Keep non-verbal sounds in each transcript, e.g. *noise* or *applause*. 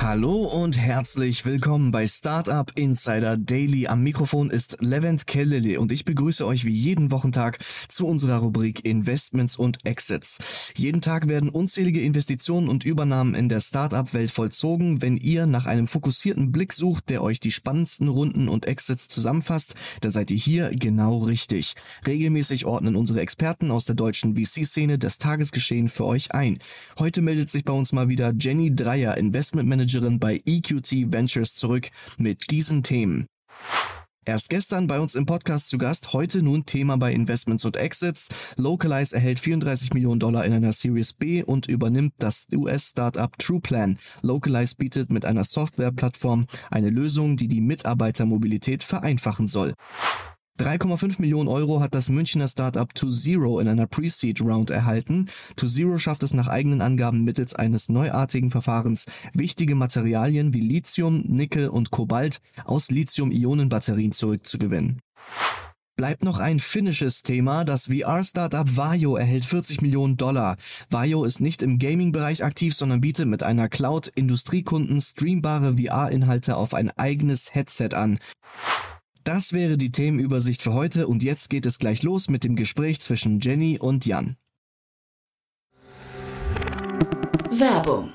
Hallo und herzlich willkommen bei Startup Insider Daily. Am Mikrofon ist Levent Kellele und ich begrüße euch wie jeden Wochentag zu unserer Rubrik Investments und Exits. Jeden Tag werden unzählige Investitionen und Übernahmen in der Startup-Welt vollzogen. Wenn ihr nach einem fokussierten Blick sucht, der euch die spannendsten Runden und Exits zusammenfasst, dann seid ihr hier genau richtig. Regelmäßig ordnen unsere Experten aus der deutschen VC-Szene das Tagesgeschehen für euch ein. Heute meldet sich bei uns mal wieder Jenny Dreier, Investment Manager Managerin bei EQT Ventures zurück mit diesen Themen. Erst gestern bei uns im Podcast zu Gast, heute nun Thema bei Investments und Exits. Localize erhält 34 Millionen Dollar in einer Series B und übernimmt das US-Startup TruePlan. Localize bietet mit einer Softwareplattform eine Lösung, die die Mitarbeitermobilität vereinfachen soll. 3,5 Millionen Euro hat das Münchner Startup To Zero in einer Pre-Seed Round erhalten. To Zero schafft es nach eigenen Angaben mittels eines neuartigen Verfahrens, wichtige Materialien wie Lithium, Nickel und Kobalt aus Lithium-Ionen-Batterien zurückzugewinnen. Bleibt noch ein finnisches Thema. Das VR-Startup Vajo erhält 40 Millionen Dollar. Vajo ist nicht im Gaming-Bereich aktiv, sondern bietet mit einer Cloud Industriekunden streambare VR-Inhalte auf ein eigenes Headset an. Das wäre die Themenübersicht für heute und jetzt geht es gleich los mit dem Gespräch zwischen Jenny und Jan. Werbung.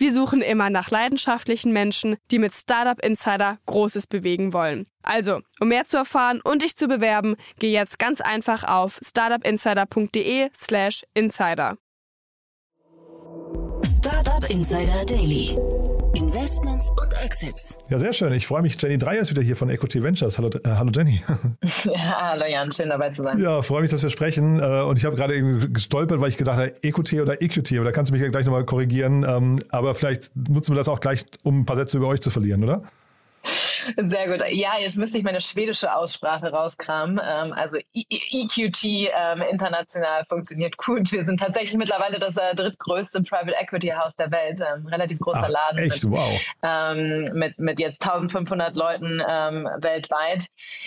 Wir suchen immer nach leidenschaftlichen Menschen, die mit Startup Insider Großes bewegen wollen. Also, um mehr zu erfahren und dich zu bewerben, geh jetzt ganz einfach auf startupinsider.de/slash insider. Startup Insider Daily. Investments und Exits. Ja, sehr schön. Ich freue mich. Jenny Dreier ist wieder hier von Equity Ventures. Hallo, äh, hallo Jenny. *laughs* Ja, hallo Jan, schön dabei zu sein. Ja, freue mich, dass wir sprechen. Äh, und ich habe gerade eben gestolpert, weil ich gedacht habe, EQT oder EQT, oder kannst du mich ja gleich nochmal korrigieren. Ähm, aber vielleicht nutzen wir das auch gleich, um ein paar Sätze über euch zu verlieren, oder? Sehr gut. Ja, jetzt müsste ich meine schwedische Aussprache rauskramen. Ähm, also EQT ähm, international funktioniert gut. Wir sind tatsächlich mittlerweile das äh, drittgrößte Private Equity Haus der Welt. Ähm, relativ großer Ach, Laden. Echt? Mit, wow. mit, mit jetzt 1500 Leuten weltweit.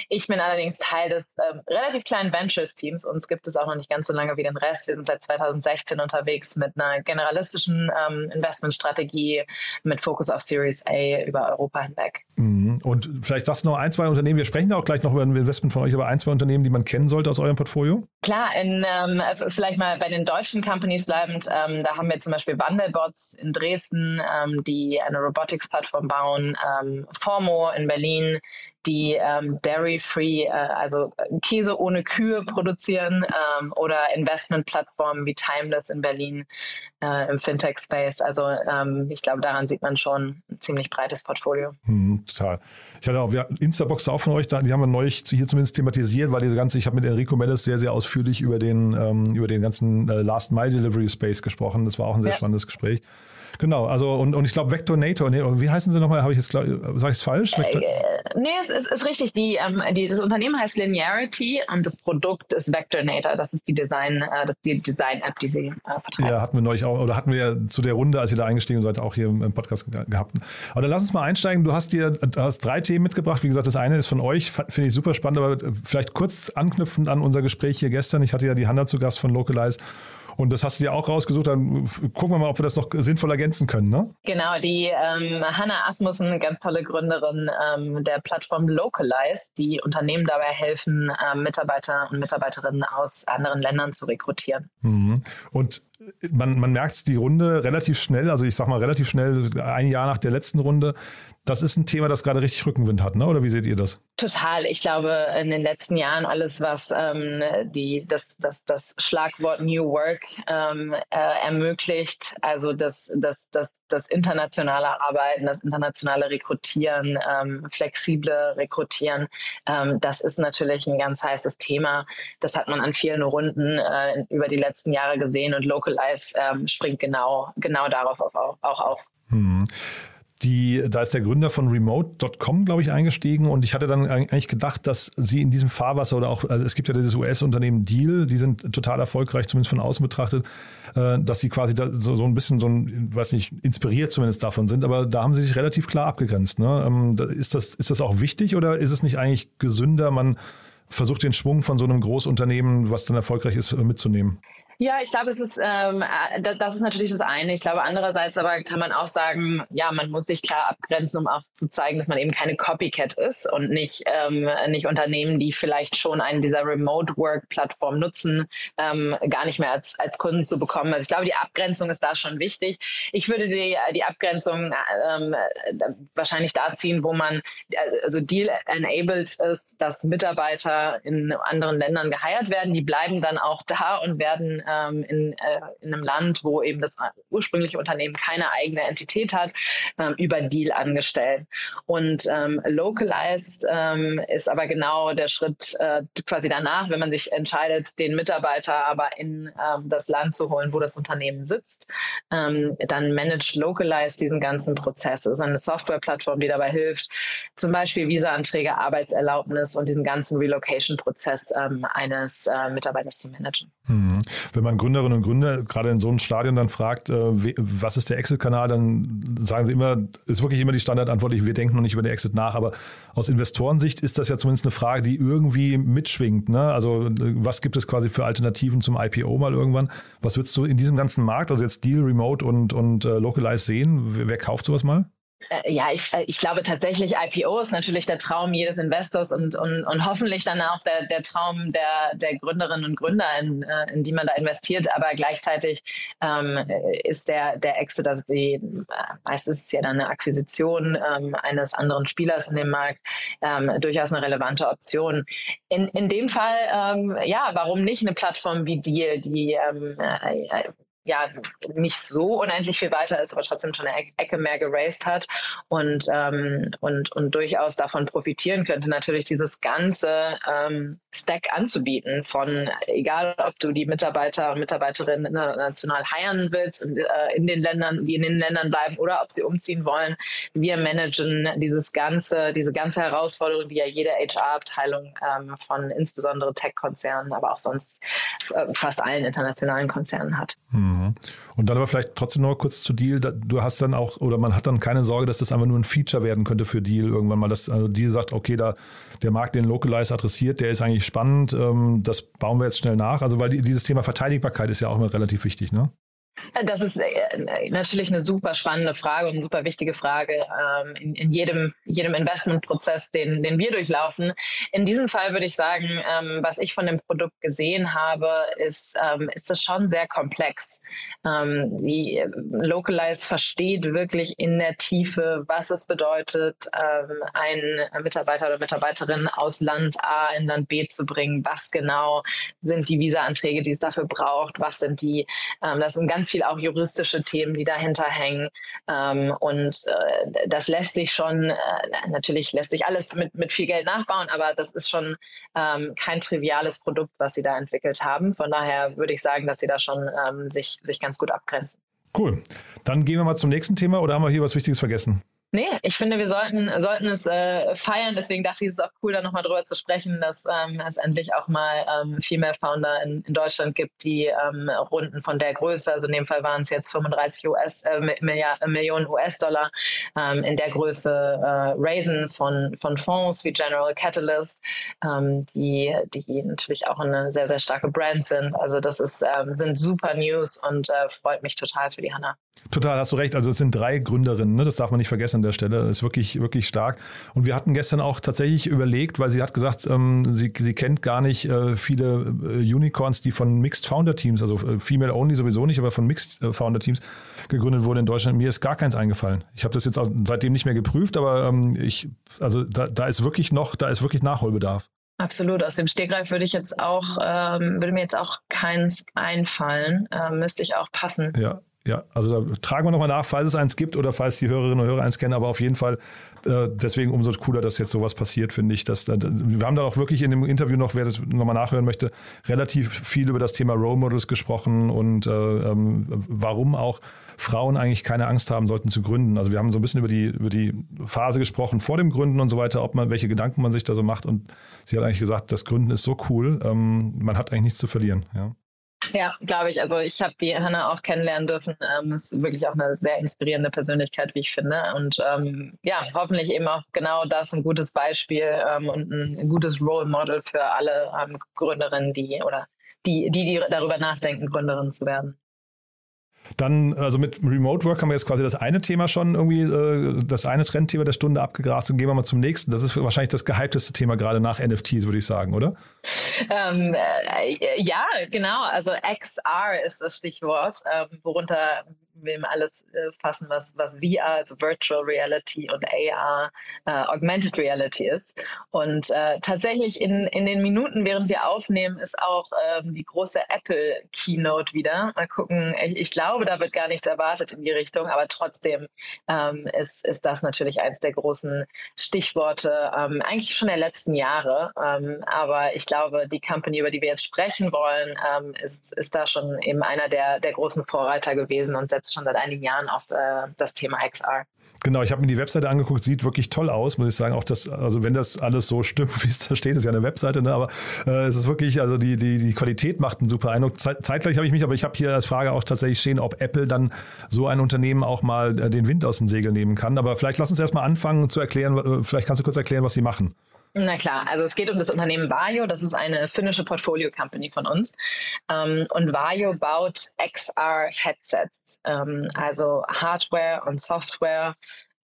Ich bin allerdings Teil des relativ kleinen Ventures-Teams. Uns gibt es auch noch nicht ganz so lange wie den Rest. Wir sind seit 2016 unterwegs mit einer generalistischen Investmentstrategie mit Fokus auf Series A über Europa hinweg. Mhm. Und vielleicht sagst du noch ein, zwei Unternehmen, wir sprechen auch gleich noch über ein Investment von euch, aber ein, zwei Unternehmen, die man kennen sollte aus eurem Portfolio? Klar, in, ähm, vielleicht mal bei den deutschen Companies bleibend, ähm, da haben wir zum Beispiel Wandelbots in Dresden, ähm, die eine Robotics-Plattform bauen, ähm, Formo in Berlin, die ähm, dairy-free, äh, also Käse ohne Kühe produzieren ähm, oder Investmentplattformen wie Timeless in Berlin äh, im Fintech-Space. Also ähm, ich glaube, daran sieht man schon ein ziemlich breites Portfolio. Hm, total. Ich hatte auch, wir Instabox auch von euch, da, die haben wir neulich hier zumindest thematisiert, weil diese ganze, ich habe mit Enrico Mellis sehr, sehr ausführlich über den, ähm, über den ganzen äh, Last-Mile-Delivery-Space gesprochen. Das war auch ein sehr ja. spannendes Gespräch. Genau, also und, und ich glaube Vectornator, nee, wie heißen sie nochmal? Habe ich jetzt sage ich es falsch? Vector äh, nee, es ist, ist richtig. Die, ähm, die, das Unternehmen heißt Linearity und das Produkt ist Vectornator. Das ist die Design, äh, das, die Design-App, die sie äh, vertreiben. Ja, hatten wir neulich auch, oder hatten wir zu der Runde, als ihr da eingestiegen seid, auch hier im Podcast gehabt. Aber dann lass uns mal einsteigen. Du hast dir hast drei Themen mitgebracht. Wie gesagt, das eine ist von euch, finde ich super spannend, aber vielleicht kurz anknüpfend an unser Gespräch hier gestern. Ich hatte ja die Hanna zu Gast von Localize. Und das hast du dir auch rausgesucht. Dann gucken wir mal, ob wir das noch sinnvoll ergänzen können. Ne? Genau, die ähm, Hanna Asmussen, ganz tolle Gründerin ähm, der Plattform Localize, die Unternehmen dabei helfen, ähm, Mitarbeiter und Mitarbeiterinnen aus anderen Ländern zu rekrutieren. Mhm. Und man, man merkt die Runde relativ schnell, also ich sag mal relativ schnell, ein Jahr nach der letzten Runde, das ist ein Thema, das gerade richtig Rückenwind hat, ne? oder wie seht ihr das? Total. Ich glaube, in den letzten Jahren alles, was ähm, die, das, das, das Schlagwort New Work ähm, äh, ermöglicht, also das, das, das, das internationale Arbeiten, das internationale Rekrutieren, ähm, flexible Rekrutieren, ähm, das ist natürlich ein ganz heißes Thema. Das hat man an vielen Runden äh, über die letzten Jahre gesehen und Localize ähm, springt genau, genau darauf auf, auch auf. Hm. Die, da ist der Gründer von Remote.com, glaube ich, eingestiegen und ich hatte dann eigentlich gedacht, dass sie in diesem Fahrwasser oder auch, also es gibt ja dieses US-Unternehmen Deal, die sind total erfolgreich, zumindest von außen betrachtet, äh, dass sie quasi so, so ein bisschen so ein, weiß nicht, inspiriert zumindest davon sind, aber da haben sie sich relativ klar abgegrenzt. Ne? Ähm, ist, das, ist das auch wichtig oder ist es nicht eigentlich gesünder, man versucht den Schwung von so einem Großunternehmen, was dann erfolgreich ist, mitzunehmen? Ja, ich glaube, es ist, ähm, äh, das ist natürlich das eine. Ich glaube, andererseits aber kann man auch sagen, ja, man muss sich klar abgrenzen, um auch zu zeigen, dass man eben keine Copycat ist und nicht, ähm, nicht Unternehmen, die vielleicht schon einen dieser Remote-Work-Plattform nutzen, ähm, gar nicht mehr als, als Kunden zu bekommen. Also ich glaube, die Abgrenzung ist da schon wichtig. Ich würde die, die Abgrenzung ähm, wahrscheinlich da ziehen, wo man, also Deal-enabled ist, dass Mitarbeiter in anderen Ländern geheiert werden. Die bleiben dann auch da und werden ähm, in, äh, in einem Land, wo eben das ursprüngliche Unternehmen keine eigene Entität hat, ähm, über Deal angestellt. Und ähm, localized ähm, ist aber genau der Schritt äh, quasi danach, wenn man sich entscheidet, den Mitarbeiter aber in ähm, das Land zu holen, wo das Unternehmen sitzt, ähm, dann managt localized diesen ganzen Prozess. Es ist eine Softwareplattform, die dabei hilft, zum Beispiel Visa-Anträge, Arbeitserlaubnis und diesen ganzen Relocation-Prozess eines äh, Mitarbeiters zu managen. Mhm wenn man Gründerinnen und Gründer gerade in so einem Stadion dann fragt, äh, was ist der Exit-Kanal, dann sagen sie immer, ist wirklich immer die Standardantwort, wir denken noch nicht über den Exit nach, aber aus Investorensicht ist das ja zumindest eine Frage, die irgendwie mitschwingt. Ne? Also was gibt es quasi für Alternativen zum IPO mal irgendwann? Was würdest du in diesem ganzen Markt, also jetzt Deal, Remote und, und äh, Localize sehen? Wer, wer kauft sowas mal? Äh, ja, ich, äh, ich glaube tatsächlich, IPO ist natürlich der Traum jedes Investors und, und, und hoffentlich dann auch der, der Traum der, der Gründerinnen und Gründer, in, äh, in die man da investiert. Aber gleichzeitig ähm, ist der, der Exit, also die, meistens ist es ja dann eine Akquisition ähm, eines anderen Spielers in dem Markt, ähm, durchaus eine relevante Option. In, in dem Fall, ähm, ja, warum nicht eine Plattform wie Deal, die ähm, ja nicht so unendlich viel weiter ist, aber trotzdem schon eine Ecke mehr geraced hat und, ähm, und, und durchaus davon profitieren könnte, natürlich dieses ganze ähm, Stack anzubieten von, egal ob du die Mitarbeiter und Mitarbeiterinnen international heiren willst, in, äh, in den Ländern, die in den Ländern bleiben oder ob sie umziehen wollen. Wir managen dieses ganze, diese ganze Herausforderung, die ja jede HR-Abteilung ähm, von insbesondere Tech-Konzernen, aber auch sonst äh, fast allen internationalen Konzernen hat. Hm. Mhm. Und dann aber vielleicht trotzdem noch kurz zu Deal. Du hast dann auch, oder man hat dann keine Sorge, dass das einfach nur ein Feature werden könnte für Deal irgendwann mal. Dass also Deal sagt, okay, da der Markt den Localize adressiert, der ist eigentlich spannend, ähm, das bauen wir jetzt schnell nach. Also weil dieses Thema Verteidigbarkeit ist ja auch immer relativ wichtig, ne? Das ist äh, natürlich eine super spannende Frage und eine super wichtige Frage ähm, in, jedem, jedem Investmentprozess, den, den wir durchlaufen. In diesem Fall würde ich sagen, ähm, was ich von dem Produkt gesehen habe, ist, ähm, ist das schon sehr komplex. die äh, Localize versteht wirklich in der Tiefe, was es bedeutet, einen Mitarbeiter oder Mitarbeiterin aus Land A in Land B zu bringen. Was genau sind die Visa-Anträge, die es dafür braucht? Was sind die, das sind ganz viel auch juristische Themen, die dahinter hängen. Ähm, und äh, das lässt sich schon, äh, natürlich lässt sich alles mit, mit viel Geld nachbauen, aber das ist schon ähm, kein triviales Produkt, was sie da entwickelt haben. Von daher würde ich sagen, dass sie da schon ähm, sich, sich ganz gut abgrenzen. Cool. Dann gehen wir mal zum nächsten Thema oder haben wir hier was Wichtiges vergessen? Nee, ich finde, wir sollten, sollten es äh, feiern. Deswegen dachte ich, es ist auch cool, da nochmal drüber zu sprechen, dass ähm, es endlich auch mal ähm, Female Founder in, in Deutschland gibt, die ähm, Runden von der Größe, also in dem Fall waren es jetzt 35 US, äh, Milliard, Millionen US-Dollar, ähm, in der Größe äh, raisen von, von Fonds wie General Catalyst, ähm, die, die natürlich auch eine sehr, sehr starke Brand sind. Also das ist, ähm, sind super News und äh, freut mich total für die Hanna. Total, hast du recht. Also es sind drei Gründerinnen, ne? das darf man nicht vergessen an der Stelle. Ist wirklich, wirklich stark. Und wir hatten gestern auch tatsächlich überlegt, weil sie hat gesagt, ähm, sie, sie kennt gar nicht äh, viele äh, Unicorns, die von Mixed Founder Teams, also äh, Female Only sowieso nicht, aber von Mixed äh, Founder Teams gegründet wurden in Deutschland. Mir ist gar keins eingefallen. Ich habe das jetzt seitdem nicht mehr geprüft, aber ähm, ich, also da, da ist wirklich noch, da ist wirklich Nachholbedarf. Absolut. Aus dem Stegreif würde ich jetzt auch, ähm, würde mir jetzt auch keins einfallen. Ähm, müsste ich auch passen. Ja, ja, also da tragen wir nochmal nach, falls es eins gibt oder falls die Hörerinnen und Hörer eins kennen, aber auf jeden Fall äh, deswegen umso cooler, dass jetzt sowas passiert, finde ich. Dass, äh, wir haben da auch wirklich in dem Interview noch, wer das nochmal nachhören möchte, relativ viel über das Thema Role Models gesprochen und äh, ähm, warum auch Frauen eigentlich keine Angst haben sollten zu gründen. Also wir haben so ein bisschen über die, über die Phase gesprochen vor dem Gründen und so weiter, ob man, welche Gedanken man sich da so macht und sie hat eigentlich gesagt, das Gründen ist so cool, ähm, man hat eigentlich nichts zu verlieren. Ja. *laughs* Ja, glaube ich. Also ich habe die Hanna auch kennenlernen dürfen. Ähm, ist wirklich auch eine sehr inspirierende Persönlichkeit, wie ich finde. Und ähm, ja, hoffentlich eben auch genau das ein gutes Beispiel ähm, und ein gutes Role Model für alle ähm, Gründerinnen, die oder die, die, die darüber nachdenken, Gründerin zu werden. Dann, also mit Remote Work haben wir jetzt quasi das eine Thema schon irgendwie, äh, das eine Trendthema der Stunde abgegrast und gehen wir mal zum nächsten. Das ist wahrscheinlich das gehypteste Thema gerade nach NFTs, würde ich sagen, oder? Ähm, äh, ja, genau. Also XR ist das Stichwort, ähm, worunter wir alles äh, fassen, was, was VR, also Virtual Reality und AR, äh, Augmented Reality ist. Und äh, tatsächlich in, in den Minuten, während wir aufnehmen, ist auch ähm, die große Apple Keynote wieder. Mal gucken, ich, ich, glaube, da wird gar nichts erwartet in die Richtung, aber trotzdem ähm, ist, ist das natürlich eines der großen Stichworte, ähm, eigentlich schon der letzten Jahre. Ähm, aber ich glaube, die Company, über die wir jetzt sprechen wollen, ähm, ist, ist da schon eben einer der, der großen Vorreiter gewesen und setzt schon seit einigen Jahren auf äh, das Thema XR. Genau, ich habe mir die Webseite angeguckt, sieht wirklich toll aus, muss ich sagen. Auch das, also wenn das alles so stimmt, *laughs* wie es da steht, ist ja eine Webseite, ne? aber äh, es ist wirklich, also die, die, die Qualität macht einen super Eindruck. zeitgleich habe ich mich, aber ich habe hier als Frage auch tatsächlich stehen, ob Apple dann so ein Unternehmen auch mal äh, den Wind aus den Segeln nehmen kann. Aber vielleicht lass uns erstmal anfangen zu erklären, äh, vielleicht kannst du kurz erklären, was sie machen. Na klar, also es geht um das Unternehmen Vajo, das ist eine finnische Portfolio-Company von uns. Ähm, und Vajo baut XR-Headsets, ähm, also Hardware und Software.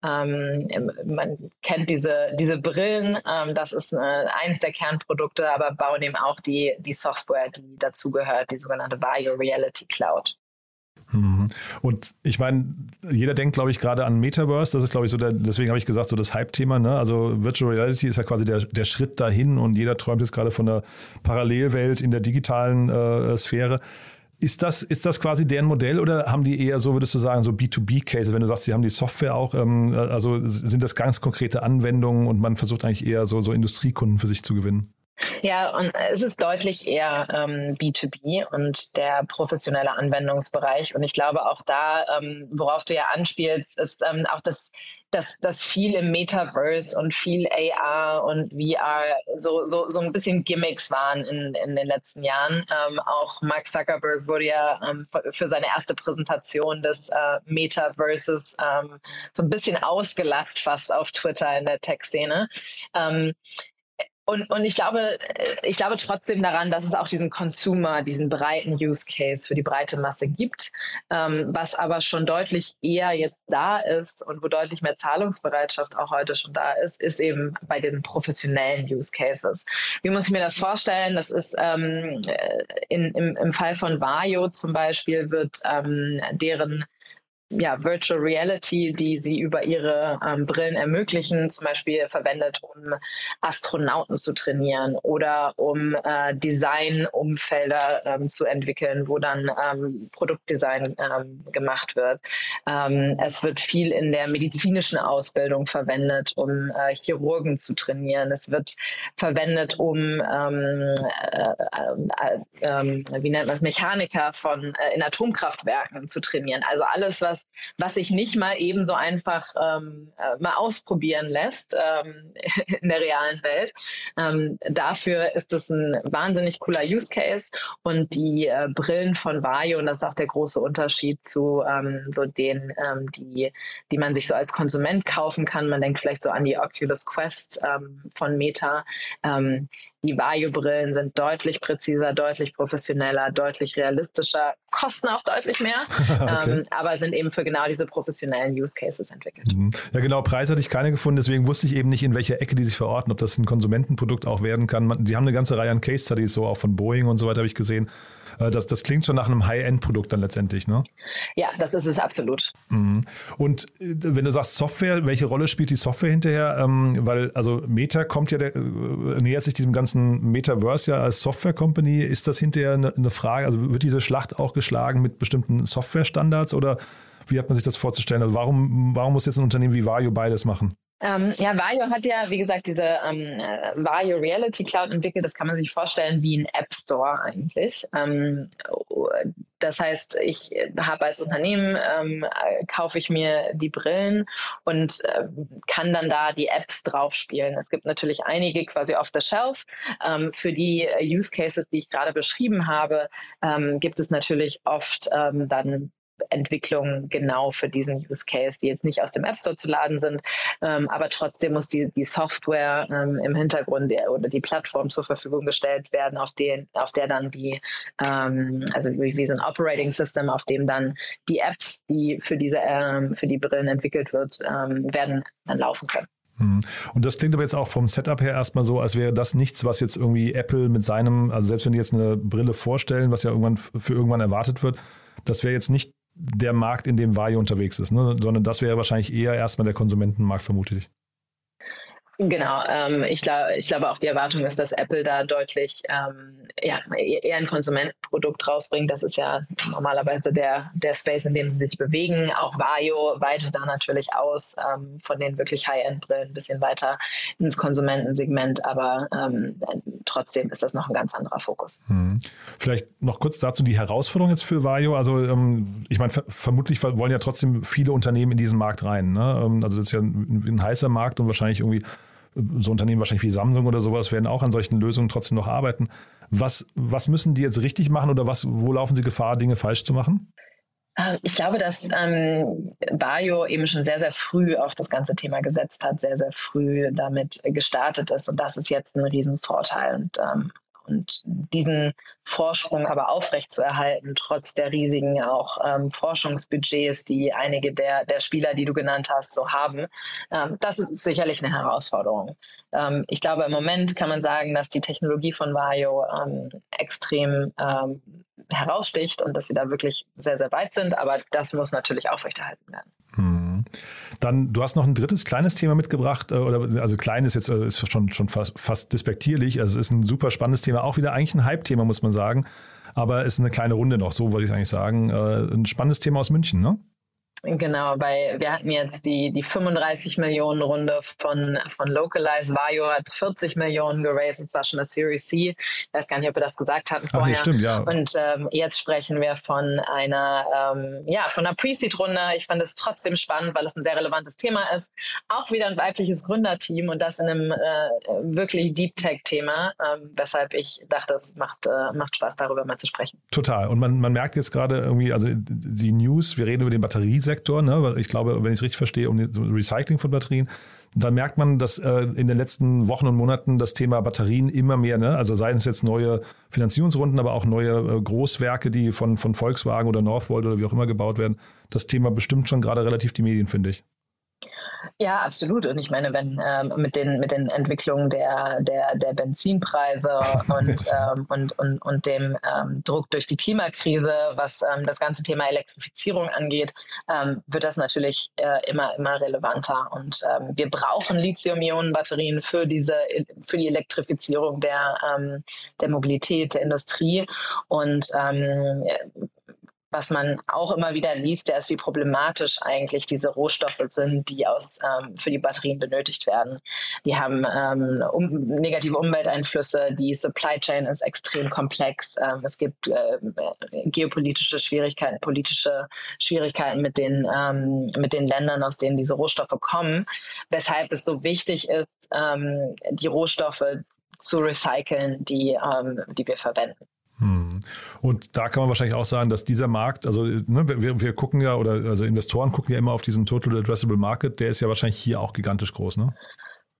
Ähm, man kennt diese, diese Brillen, ähm, das ist äh, eins der Kernprodukte, aber bauen eben auch die, die Software, die dazugehört, die sogenannte Vajo Reality Cloud. Mhm. Und ich meine, jeder denkt, glaube ich, gerade an Metaverse. Das ist, glaube ich, so der, deswegen habe ich gesagt, so das Hype-Thema. Ne? Also Virtual Reality ist ja quasi der, der Schritt dahin und jeder träumt jetzt gerade von der Parallelwelt in der digitalen äh, Sphäre. Ist das, ist das quasi deren Modell oder haben die eher so, würdest du sagen, so B2B-Case, wenn du sagst, sie haben die Software auch, ähm, also sind das ganz konkrete Anwendungen und man versucht eigentlich eher so, so Industriekunden für sich zu gewinnen? Ja, und es ist deutlich eher ähm, B2B und der professionelle Anwendungsbereich. Und ich glaube auch da, ähm, worauf du ja anspielst, ist ähm, auch das, das, das viel im Metaverse und viel AR und VR so, so, so ein bisschen Gimmicks waren in, in den letzten Jahren. Ähm, auch Mark Zuckerberg wurde ja ähm, für seine erste Präsentation des äh, Metaverses ähm, so ein bisschen ausgelacht fast auf Twitter in der Tech-Szene. Und, und ich glaube, äh, ich glaube trotzdem daran, dass es auch diesen Consumer, diesen breiten Use Case für die breite Masse gibt, ähm, was aber schon deutlich eher jetzt da ist und wo deutlich mehr Zahlungsbereitschaft auch heute schon da ist, ist eben bei den professionellen Use Cases. Wie muss ich mir das vorstellen? Das ist ähm, äh, in, im, im Fall von Vario zum Beispiel wird ähm, deren ja, Virtual Reality, die sie über ihre ähm, Brillen ermöglichen, zum Beispiel verwendet, um Astronauten zu trainieren oder um äh, Designumfelder ähm, zu entwickeln, wo dann ähm, Produktdesign ähm, gemacht wird. Ähm, es wird viel in der medizinischen Ausbildung verwendet, um äh, Chirurgen zu trainieren. Es wird verwendet, um ähm, äh, äh, äh wie nennt man es, Mechaniker von äh, in Atomkraftwerken zu trainieren. Also alles, was was, was sich nicht mal eben so einfach ähm, äh, mal ausprobieren lässt ähm, *laughs* in der realen Welt. Ähm, dafür ist es ein wahnsinnig cooler Use Case und die äh, Brillen von Vario, und das ist auch der große Unterschied zu ähm, so den, ähm, die, die man sich so als Konsument kaufen kann. Man denkt vielleicht so an die Oculus Quest ähm, von Meta Die Vario-Brillen sind deutlich präziser, deutlich professioneller, deutlich realistischer, kosten auch deutlich mehr, *laughs* okay. ähm, aber sind eben für genau diese professionellen Use Cases entwickelt. Mhm. Ja, genau. Preis hatte ich keine gefunden, deswegen wusste ich eben nicht, in welcher Ecke die sich verorten, ob das ein Konsumentenprodukt auch werden kann. Sie haben eine ganze Reihe an Case Studies, so auch von Boeing und so weiter, habe ich gesehen. Äh, das, das klingt schon nach einem High-End-Produkt dann letztendlich, ne? Ja, das ist es absolut. Mhm. Und äh, wenn du sagst Software, welche Rolle spielt die Software hinterher? Ähm, weil, also Meta kommt ja, der, äh, nähert sich diesem ganzen Metaverse ja als Software-Company. Ist das hinterher eine, eine Frage? Also wird diese Schlacht auch geschlagen mit bestimmten Software-Standards oder wie hat man sich das vorzustellen? Also warum, warum muss jetzt ein Unternehmen wie Vario beides machen? Ähm, ja, Vario hat ja, wie gesagt, diese ähm, Vario Reality Cloud entwickelt. Das kann man sich vorstellen wie ein App Store eigentlich. Ähm, das heißt, ich habe als Unternehmen, ähm, kaufe ich mir die Brillen und äh, kann dann da die Apps drauf spielen. Es gibt natürlich einige quasi off the shelf. Ähm, für die Use Cases, die ich gerade beschrieben habe, ähm, gibt es natürlich oft ähm, dann Entwicklungen genau für diesen Use Case, die jetzt nicht aus dem App Store zu laden sind, ähm, aber trotzdem muss die, die Software ähm, im Hintergrund der, oder die Plattform zur Verfügung gestellt werden, auf, den, auf der dann die, ähm, also wie, wie so ein Operating System, auf dem dann die Apps, die für diese, ähm, für die Brillen entwickelt wird, ähm, werden dann laufen können. Hm. Und das klingt aber jetzt auch vom Setup her erstmal so, als wäre das nichts, was jetzt irgendwie Apple mit seinem, also selbst wenn die jetzt eine Brille vorstellen, was ja irgendwann für irgendwann erwartet wird, das wäre jetzt nicht der Markt, in dem Vario unterwegs ist, ne? sondern das wäre wahrscheinlich eher erstmal der Konsumentenmarkt, vermute ich. Genau, ähm, ich, glaub, ich glaube auch die Erwartung ist, dass Apple da deutlich ähm, ja, eher ein Konsumentenprodukt rausbringt. Das ist ja normalerweise der, der Space, in dem sie sich bewegen. Auch Vario weitet da natürlich aus ähm, von den wirklich High-End-Brillen ein bisschen weiter ins Konsumentensegment, aber ähm, trotzdem ist das noch ein ganz anderer Fokus. Hm. Vielleicht noch kurz dazu die Herausforderung jetzt für Vario. Also ähm, ich meine, vermutlich wollen ja trotzdem viele Unternehmen in diesen Markt rein. Ne? Ähm, also das ist ja ein, ein heißer Markt und wahrscheinlich irgendwie so Unternehmen wahrscheinlich wie Samsung oder sowas werden auch an solchen Lösungen trotzdem noch arbeiten. Was, was müssen die jetzt richtig machen oder was, wo laufen sie Gefahr, Dinge falsch zu machen? Äh, ich glaube, dass ähm, Bayo eben schon sehr, sehr früh auf das ganze Thema gesetzt hat, sehr, sehr früh damit gestartet ist. Und das ist jetzt ein Riesenvorteil. Und ähm, und diesen Vorsprung aber aufrechtzuerhalten, trotz der riesigen auch ähm, Forschungsbudgets, die einige der, der Spieler, die du genannt hast, so haben, ähm, das ist sicherlich eine Herausforderung. Ähm, ich glaube, im Moment kann man sagen, dass die Technologie von Vario ähm, extrem ähm, heraussticht und dass sie da wirklich sehr, sehr weit sind, aber das muss natürlich aufrechterhalten werden. Hm. Dann, du hast noch ein drittes kleines Thema mitgebracht, äh, oder also klein ist jetzt äh, ist schon, schon fast, fast despektierlich. Also es ist ein super spannendes Thema, auch wieder eigentlich ein Hype-Thema, muss man sagen. Aber es ist eine kleine Runde noch, so wollte ich eigentlich sagen. Äh, ein spannendes Thema aus München, ne? Genau, weil wir hatten jetzt die, die 35 Millionen Runde von, von Localize. Vario hat 40 Millionen geraced, und zwar schon eine Series C. Ich weiß gar nicht, ob wir das gesagt hatten vorher. Ach, nee, stimmt, ja. Und ähm, jetzt sprechen wir von einer, ähm, ja, von einer Pre-Seed-Runde. Ich fand es trotzdem spannend, weil es ein sehr relevantes Thema ist. Auch wieder ein weibliches Gründerteam und das in einem äh, wirklich Deep Tech-Thema, ähm, weshalb ich dachte, es macht, äh, macht Spaß, darüber mal zu sprechen. Total. Und man, man merkt jetzt gerade irgendwie, also die News, wir reden über den Batteriesektor, Sektor, ne? ich glaube, wenn ich es richtig verstehe, um Recycling von Batterien. Da merkt man, dass äh, in den letzten Wochen und Monaten das Thema Batterien immer mehr, ne? also seien es jetzt neue Finanzierungsrunden, aber auch neue äh, Großwerke, die von, von Volkswagen oder Northvolt oder wie auch immer gebaut werden, das Thema bestimmt schon gerade relativ die Medien, finde ich. Ja, absolut. Und ich meine, wenn ähm, mit, den, mit den Entwicklungen der, der, der Benzinpreise *laughs* und, ähm, und, und, und dem ähm, Druck durch die Klimakrise, was ähm, das ganze Thema Elektrifizierung angeht, ähm, wird das natürlich äh, immer, immer relevanter. Und ähm, wir brauchen Lithium-Ionen-Batterien für, diese, für die Elektrifizierung der, der Mobilität, der Industrie. Und was man auch immer wieder liest, der ist, wie problematisch eigentlich diese Rohstoffe sind, die aus, ähm, für die Batterien benötigt werden. Die haben ähm, um, negative Umwelteinflüsse, die Supply Chain ist extrem komplex. Ähm, es gibt äh, geopolitische Schwierigkeiten, politische Schwierigkeiten mit den, ähm, mit den Ländern, aus denen diese Rohstoffe kommen, weshalb es so wichtig ist, ähm, die Rohstoffe zu recyceln, die, ähm, die wir verwenden. Hm. Und da kann man wahrscheinlich auch sagen, dass dieser Markt, also ne, wir, wir, gucken ja, oder also Investoren gucken ja immer auf diesen Total Addressable Market, der ist ja wahrscheinlich hier auch gigantisch groß, ne?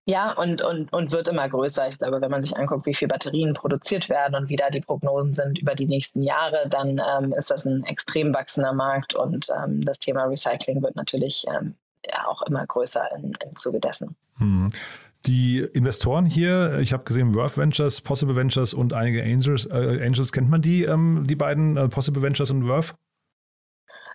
Ja, und, und, und wird immer größer. Ich glaube, wenn man sich anguckt, wie viele Batterien produziert werden und wie da die Prognosen sind über die nächsten Jahre, dann ähm, ist das ein extrem wachsender Markt und ähm, das Thema Recycling wird natürlich ähm, ja, auch immer größer im Zuge dessen. Hm. Die Investoren hier, ich habe gesehen, Worth Ventures, Possible Ventures und einige Angels, äh, Angels kennt man die, ähm, die beiden, äh, Possible Ventures und Worth?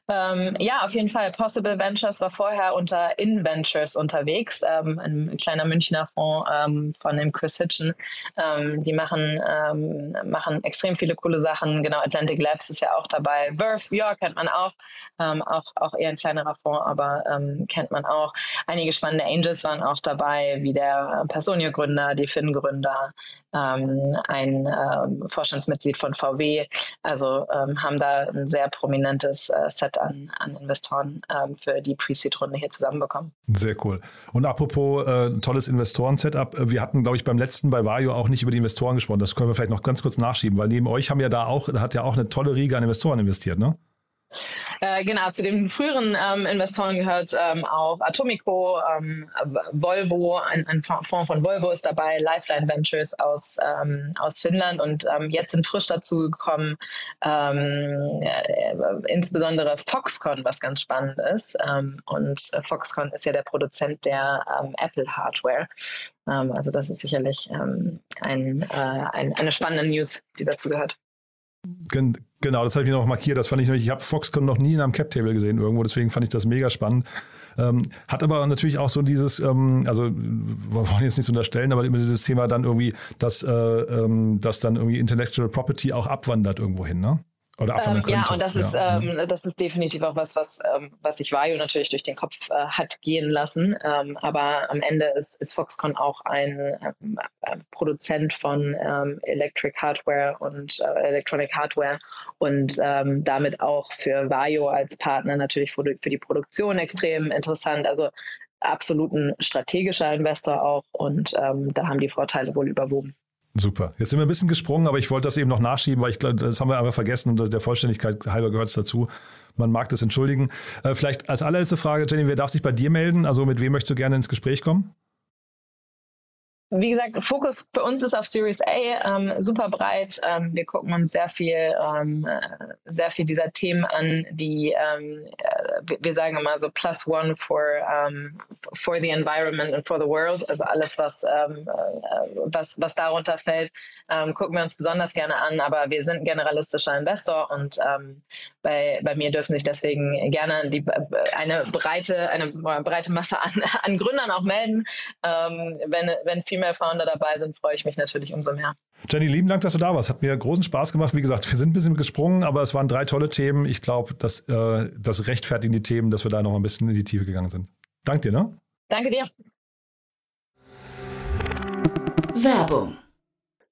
Ähm, ja, auf jeden Fall. Possible Ventures war vorher unter InVentures unterwegs, ähm, ein kleiner Münchner Fonds ähm, von dem Chris Hitchen. Ähm, die machen, ähm, machen extrem viele coole Sachen. Genau, Atlantic Labs ist ja auch dabei. Verve, ja, kennt man auch. Ähm, auch. Auch eher ein kleinerer Fonds, aber kennt man auch. Einige spannende Angels waren auch dabei, wie der Personio-Gründer, die Finn-Gründer, ein Vorstandsmitglied von VW. Also haben da ein sehr prominentes äh, Set an, an Investoren ähm, für die Pre-Seed-Runde hier zusammenbekommen. Sehr cool. Und apropos äh, tolles Investoren-Setup, äh, wir hatten, glaube ich, beim letzten bei Vario auch nicht über die Investoren gesprochen. Das können wir vielleicht noch ganz kurz nachschieben, weil neben euch haben ja da auch, hat ja auch eine tolle Riege an Investoren investiert, ne? Äh, genau, zu den früheren ähm, Investoren gehört ähm, auch Atomico, ähm, Volvo, ein, ein, Fonds von Volvo ist dabei, Lifeline Ventures aus, ähm, aus Finnland und ähm, jetzt sind frisch dazu gekommen, ähm, äh, insbesondere Foxconn, was ganz spannend ist. und Foxconn ist ja der Produzent der Apple Hardware. also das ist sicherlich ein, äh, ein, eine spannende News, die dazu gehört. Genau, das habe ich noch markiert. Das fand ich nämlich, ich habe Foxconn noch nie in einem Cap-Table gesehen irgendwo, deswegen fand ich das mega spannend. Ähm, hat aber natürlich auch so dieses, ähm, also wir wollen jetzt nichts unterstellen, aber immer dieses Thema dann irgendwie, dass, äh, ähm, dass dann irgendwie Intellectual Property auch abwandert irgendwo hin, ne? Oder ähm, ja, und das ja. ist, ähm, das ist definitiv auch was, was, ähm, was sich Vario natürlich durch den Kopf äh, hat gehen lassen. Ähm, aber am Ende ist, ist Foxconn auch ein ähm, äh, Produzent von ähm, Electric Hardware und äh, Electronic Hardware und damit auch für Vario als Partner natürlich für die, für die Produktion extrem interessant. Also absolut ein strategischer Investor auch und da haben die Vorteile wohl überwogen. Super. Jetzt sind wir ein bisschen gesprungen, aber ich wollte das eben noch nachschieben, weil ich glaube, das haben wir einfach vergessen und der Vollständigkeit halber gehört es dazu. Man mag das entschuldigen. Äh, vielleicht als allerletzte Frage, Jenny, wer darf sich bei dir melden? Also mit wem möchtest du gerne ins Gespräch kommen? Wie gesagt, Fokus für uns ist auf Series A, ähm, super breit. Ähm, wir gucken uns sehr viel, ähm, äh, sehr viel dieser Themen an, die ähm, äh, wir sagen immer so plus one for, ähm, for the environment and for the world. Also alles, was, ähm, äh, was, was darunter fällt, gucken wir uns besonders gerne an. Aber wir sind ein generalistischer Investor und bei, bei mir dürfen sich deswegen gerne die, eine breite, eine breite Masse an, an Gründern auch melden, wenn, wenn viel Female Founder dabei sind, freue ich mich natürlich umso mehr. Jenny, lieben Dank, dass du da warst. Hat mir großen Spaß gemacht. Wie gesagt, wir sind ein bisschen gesprungen, aber es waren drei tolle Themen. Ich glaube, dass äh, das rechtfertigen die Themen, dass wir da noch ein bisschen in die Tiefe gegangen sind. Dank dir, ne? Danke dir. Werbung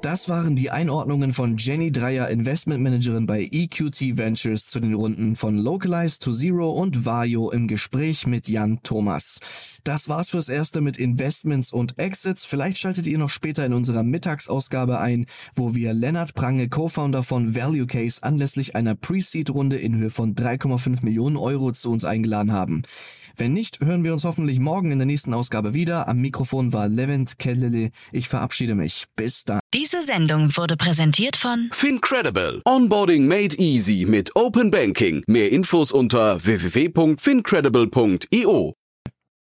Das waren die Einordnungen von Jenny Dreier, Investmentmanagerin bei EQT Ventures zu den Runden von Localize to Zero und Vario im Gespräch mit Jan Thomas. Das war's fürs Erste mit Investments und Exits. Vielleicht schaltet ihr noch später in unserer Mittagsausgabe ein, wo wir Lennart Prange, Co-Founder von Value Case, anlässlich einer Pre-Seed-Runde in Höhe von 3,5 Millionen Euro zu uns eingeladen haben. Wenn nicht, hören wir uns hoffentlich morgen in der nächsten Ausgabe wieder. Am Mikrofon war Levent Kellele. Ich verabschiede mich. Bis dann. Diese Sendung wurde präsentiert von Fincredible. Onboarding made easy mit Open Banking. Mehr Infos unter www.fincredible.io.